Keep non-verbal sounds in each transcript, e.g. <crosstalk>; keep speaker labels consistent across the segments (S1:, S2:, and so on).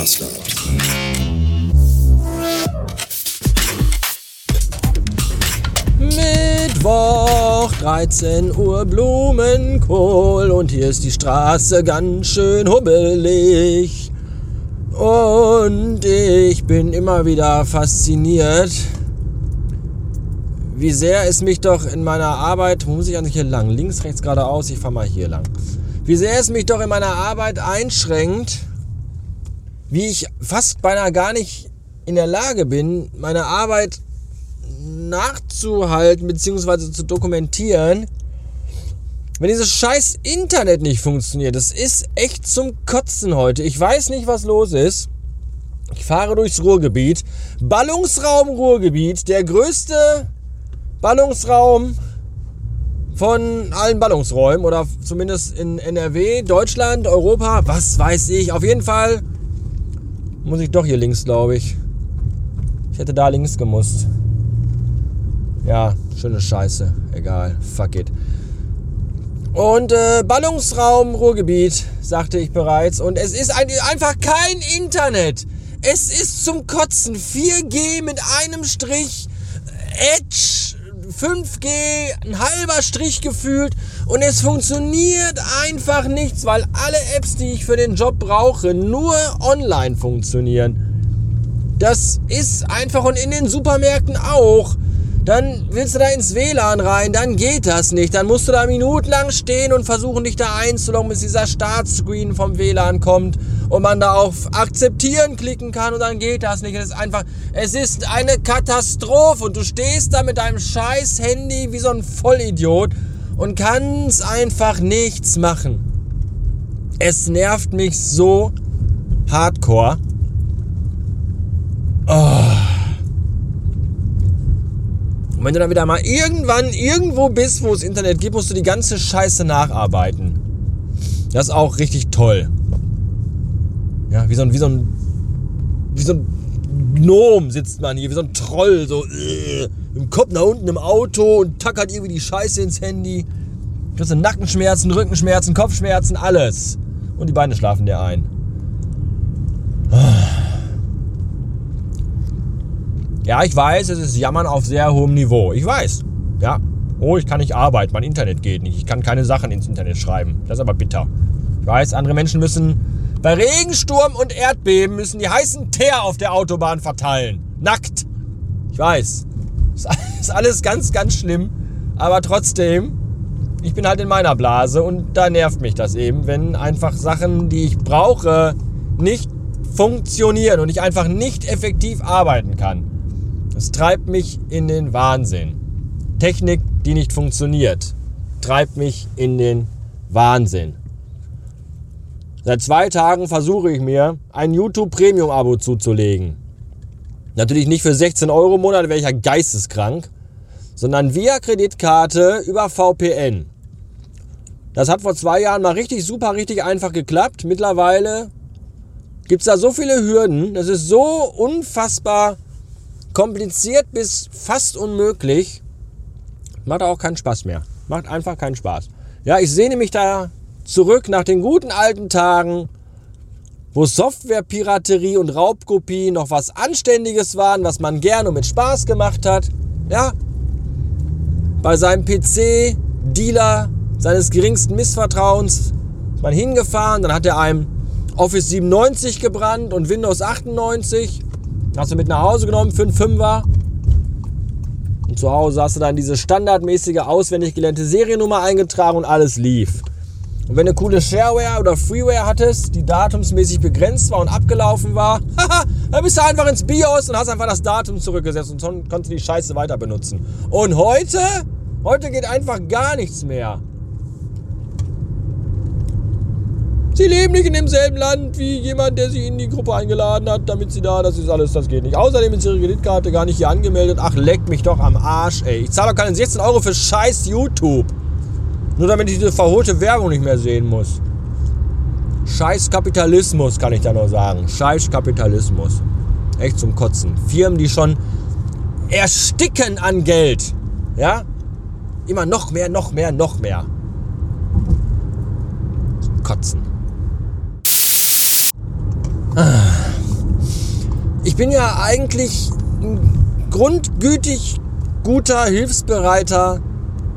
S1: Bastard.
S2: Mittwoch, 13 Uhr Blumenkohl und hier ist die Straße ganz schön hubbelig. Und ich bin immer wieder fasziniert, wie sehr es mich doch in meiner Arbeit, wo muss ich eigentlich hier lang? Links, rechts, geradeaus, ich fahre mal hier lang. Wie sehr es mich doch in meiner Arbeit einschränkt, wie ich fast beinahe gar nicht in der Lage bin, meine Arbeit nachzuhalten bzw. zu dokumentieren, wenn dieses scheiß Internet nicht funktioniert. Das ist echt zum Kotzen heute. Ich weiß nicht, was los ist. Ich fahre durchs Ruhrgebiet. Ballungsraum Ruhrgebiet, der größte Ballungsraum von allen Ballungsräumen oder zumindest in NRW, Deutschland, Europa, was weiß ich. Auf jeden Fall muss ich doch hier links, glaube ich. Ich hätte da links gemusst. Ja, schöne Scheiße. Egal. Fuck it. Und äh, Ballungsraum Ruhrgebiet, sagte ich bereits. Und es ist ein, einfach kein Internet. Es ist zum Kotzen. 4G mit einem Strich. Edge 5G, ein halber Strich gefühlt und es funktioniert einfach nichts, weil alle Apps, die ich für den Job brauche, nur online funktionieren. Das ist einfach und in den Supermärkten auch. Dann willst du da ins WLAN rein, dann geht das nicht. Dann musst du da minutenlang stehen und versuchen, dich da einzuloggen, bis dieser Startscreen vom WLAN kommt und man da auf Akzeptieren klicken kann und dann geht das nicht. Es ist einfach, es ist eine Katastrophe und du stehst da mit deinem scheiß Handy wie so ein Vollidiot und kannst einfach nichts machen. Es nervt mich so hardcore. Oh. Und wenn du dann wieder mal irgendwann irgendwo bist, wo es Internet gibt, musst du die ganze Scheiße nacharbeiten. Das ist auch richtig toll. Ja, wie so ein, wie so ein, wie so ein Gnom sitzt man hier, wie so ein Troll, so äh, im Kopf nach unten im Auto und tackert irgendwie die Scheiße ins Handy. Kriegst du Nackenschmerzen, Rückenschmerzen, Kopfschmerzen, alles. Und die Beine schlafen dir ein. Ja, ich weiß, es ist Jammern auf sehr hohem Niveau. Ich weiß. Ja. Oh, ich kann nicht arbeiten, mein Internet geht nicht. Ich kann keine Sachen ins Internet schreiben. Das ist aber bitter. Ich weiß, andere Menschen müssen bei Regensturm und Erdbeben müssen die heißen Teer auf der Autobahn verteilen. Nackt. Ich weiß. <laughs> Ist alles ganz, ganz schlimm. Aber trotzdem, ich bin halt in meiner Blase und da nervt mich das eben, wenn einfach Sachen, die ich brauche, nicht funktionieren und ich einfach nicht effektiv arbeiten kann. Es treibt mich in den Wahnsinn. Technik, die nicht funktioniert, treibt mich in den Wahnsinn. Seit zwei Tagen versuche ich mir ein YouTube Premium Abo zuzulegen. Natürlich nicht für 16 Euro im Monat, wäre ich ja geisteskrank, sondern via Kreditkarte über VPN. Das hat vor zwei Jahren mal richtig super, richtig einfach geklappt. Mittlerweile gibt es da so viele Hürden. Das ist so unfassbar kompliziert bis fast unmöglich. Macht auch keinen Spaß mehr. Macht einfach keinen Spaß. Ja, ich sehne mich da zurück nach den guten alten Tagen, wo Softwarepiraterie und Raubkopie noch was Anständiges waren, was man gerne und mit Spaß gemacht hat. Ja, bei seinem PC-Dealer seines geringsten Missvertrauens ist man hingefahren, dann hat er einem Office 97 gebrannt und Windows 98. Hast du mit nach Hause genommen für einen Fünfer. Und zu Hause hast du dann diese standardmäßige auswendig gelernte Seriennummer eingetragen und alles lief. Und wenn du coole Shareware oder Freeware hattest, die datumsmäßig begrenzt war und abgelaufen war, <laughs> dann bist du einfach ins BIOS und hast einfach das Datum zurückgesetzt und konntest du die Scheiße weiter benutzen. Und heute? Heute geht einfach gar nichts mehr. Sie leben nicht in demselben Land wie jemand, der sie in die Gruppe eingeladen hat, damit sie da, das ist alles, das geht nicht. Außerdem ist ihre Kreditkarte gar nicht hier angemeldet. Ach, leck mich doch am Arsch, ey. Ich zahle doch keine 16 Euro für scheiß YouTube. Nur damit ich diese verholte Werbung nicht mehr sehen muss. Scheiß Kapitalismus, kann ich da nur sagen. Scheiß Kapitalismus. Echt zum Kotzen. Firmen, die schon ersticken an Geld. Ja? Immer noch mehr, noch mehr, noch mehr. Kotzen. Ich bin ja eigentlich ein grundgütig, guter, hilfsbereiter,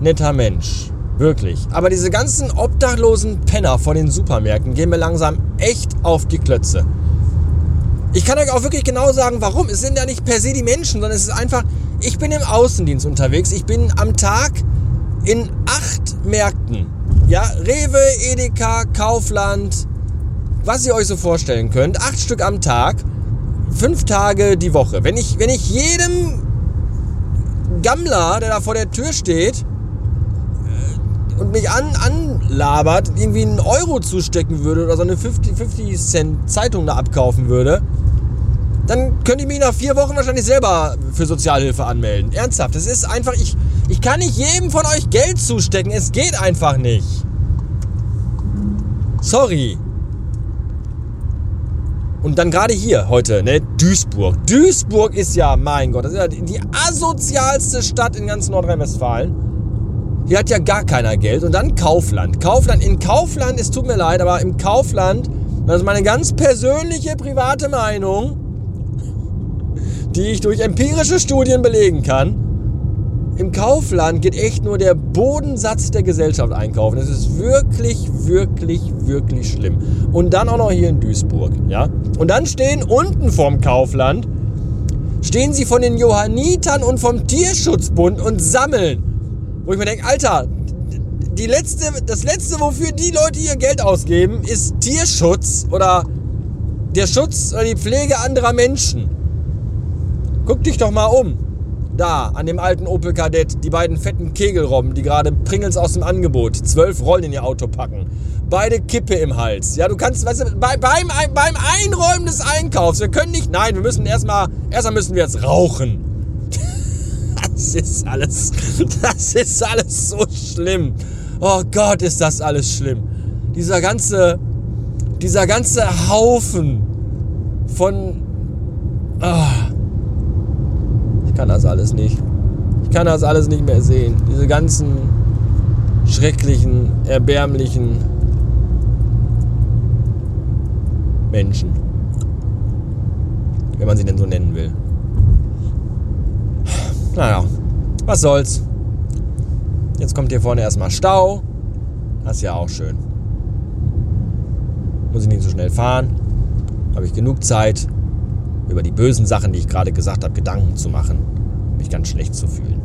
S2: netter Mensch. Wirklich. Aber diese ganzen obdachlosen Penner vor den Supermärkten gehen mir langsam echt auf die Klötze. Ich kann euch auch wirklich genau sagen, warum. Es sind ja nicht per se die Menschen, sondern es ist einfach, ich bin im Außendienst unterwegs. Ich bin am Tag in acht Märkten. Ja, Rewe, Edeka, Kaufland, was ihr euch so vorstellen könnt. Acht Stück am Tag, fünf Tage die Woche. Wenn ich, wenn ich jedem Gammler, der da vor der Tür steht, und mich an, anlabert, irgendwie einen Euro zustecken würde oder so eine 50, 50 Cent Zeitung da abkaufen würde, dann könnte ich mich nach vier Wochen wahrscheinlich selber für Sozialhilfe anmelden. Ernsthaft, das ist einfach, ich, ich kann nicht jedem von euch Geld zustecken. Es geht einfach nicht. Sorry. Und dann gerade hier heute, ne, Duisburg. Duisburg ist ja, mein Gott, das ist ja die asozialste Stadt in ganz Nordrhein-Westfalen. Hier hat ja gar keiner Geld. Und dann Kaufland. Kaufland, in Kaufland, es tut mir leid, aber im Kaufland, das ist meine ganz persönliche, private Meinung, die ich durch empirische Studien belegen kann. Im Kaufland geht echt nur der Bodensatz der Gesellschaft einkaufen. Das ist wirklich, wirklich, wirklich schlimm. Und dann auch noch hier in Duisburg. Ja? Und dann stehen unten vorm Kaufland, stehen sie von den Johannitern und vom Tierschutzbund und sammeln wo ich mir denke, Alter, die letzte, das letzte, wofür die Leute ihr Geld ausgeben, ist Tierschutz oder der Schutz oder die Pflege anderer Menschen. Guck dich doch mal um. Da, an dem alten Opel Kadett, die beiden fetten Kegelrobben, die gerade Pringles aus dem Angebot, zwölf Rollen in ihr Auto packen. Beide Kippe im Hals. Ja, du kannst, weißt du, bei, beim, beim Einräumen des Einkaufs, wir können nicht, nein, wir müssen erstmal, erstmal müssen wir jetzt rauchen. Das ist alles, <laughs> das ist alles so schlimm. Oh Gott, ist das alles schlimm. Dieser ganze, dieser ganze Haufen von, oh, ich kann das alles nicht. Ich kann das alles nicht mehr sehen. Diese ganzen schrecklichen, erbärmlichen Menschen. Wenn man sie denn so nennen will. Naja, was soll's. Jetzt kommt hier vorne erstmal Stau. Das ist ja auch schön. Muss ich nicht so schnell fahren. Habe ich genug Zeit, über die bösen Sachen, die ich gerade gesagt habe, Gedanken zu machen, mich ganz schlecht zu fühlen.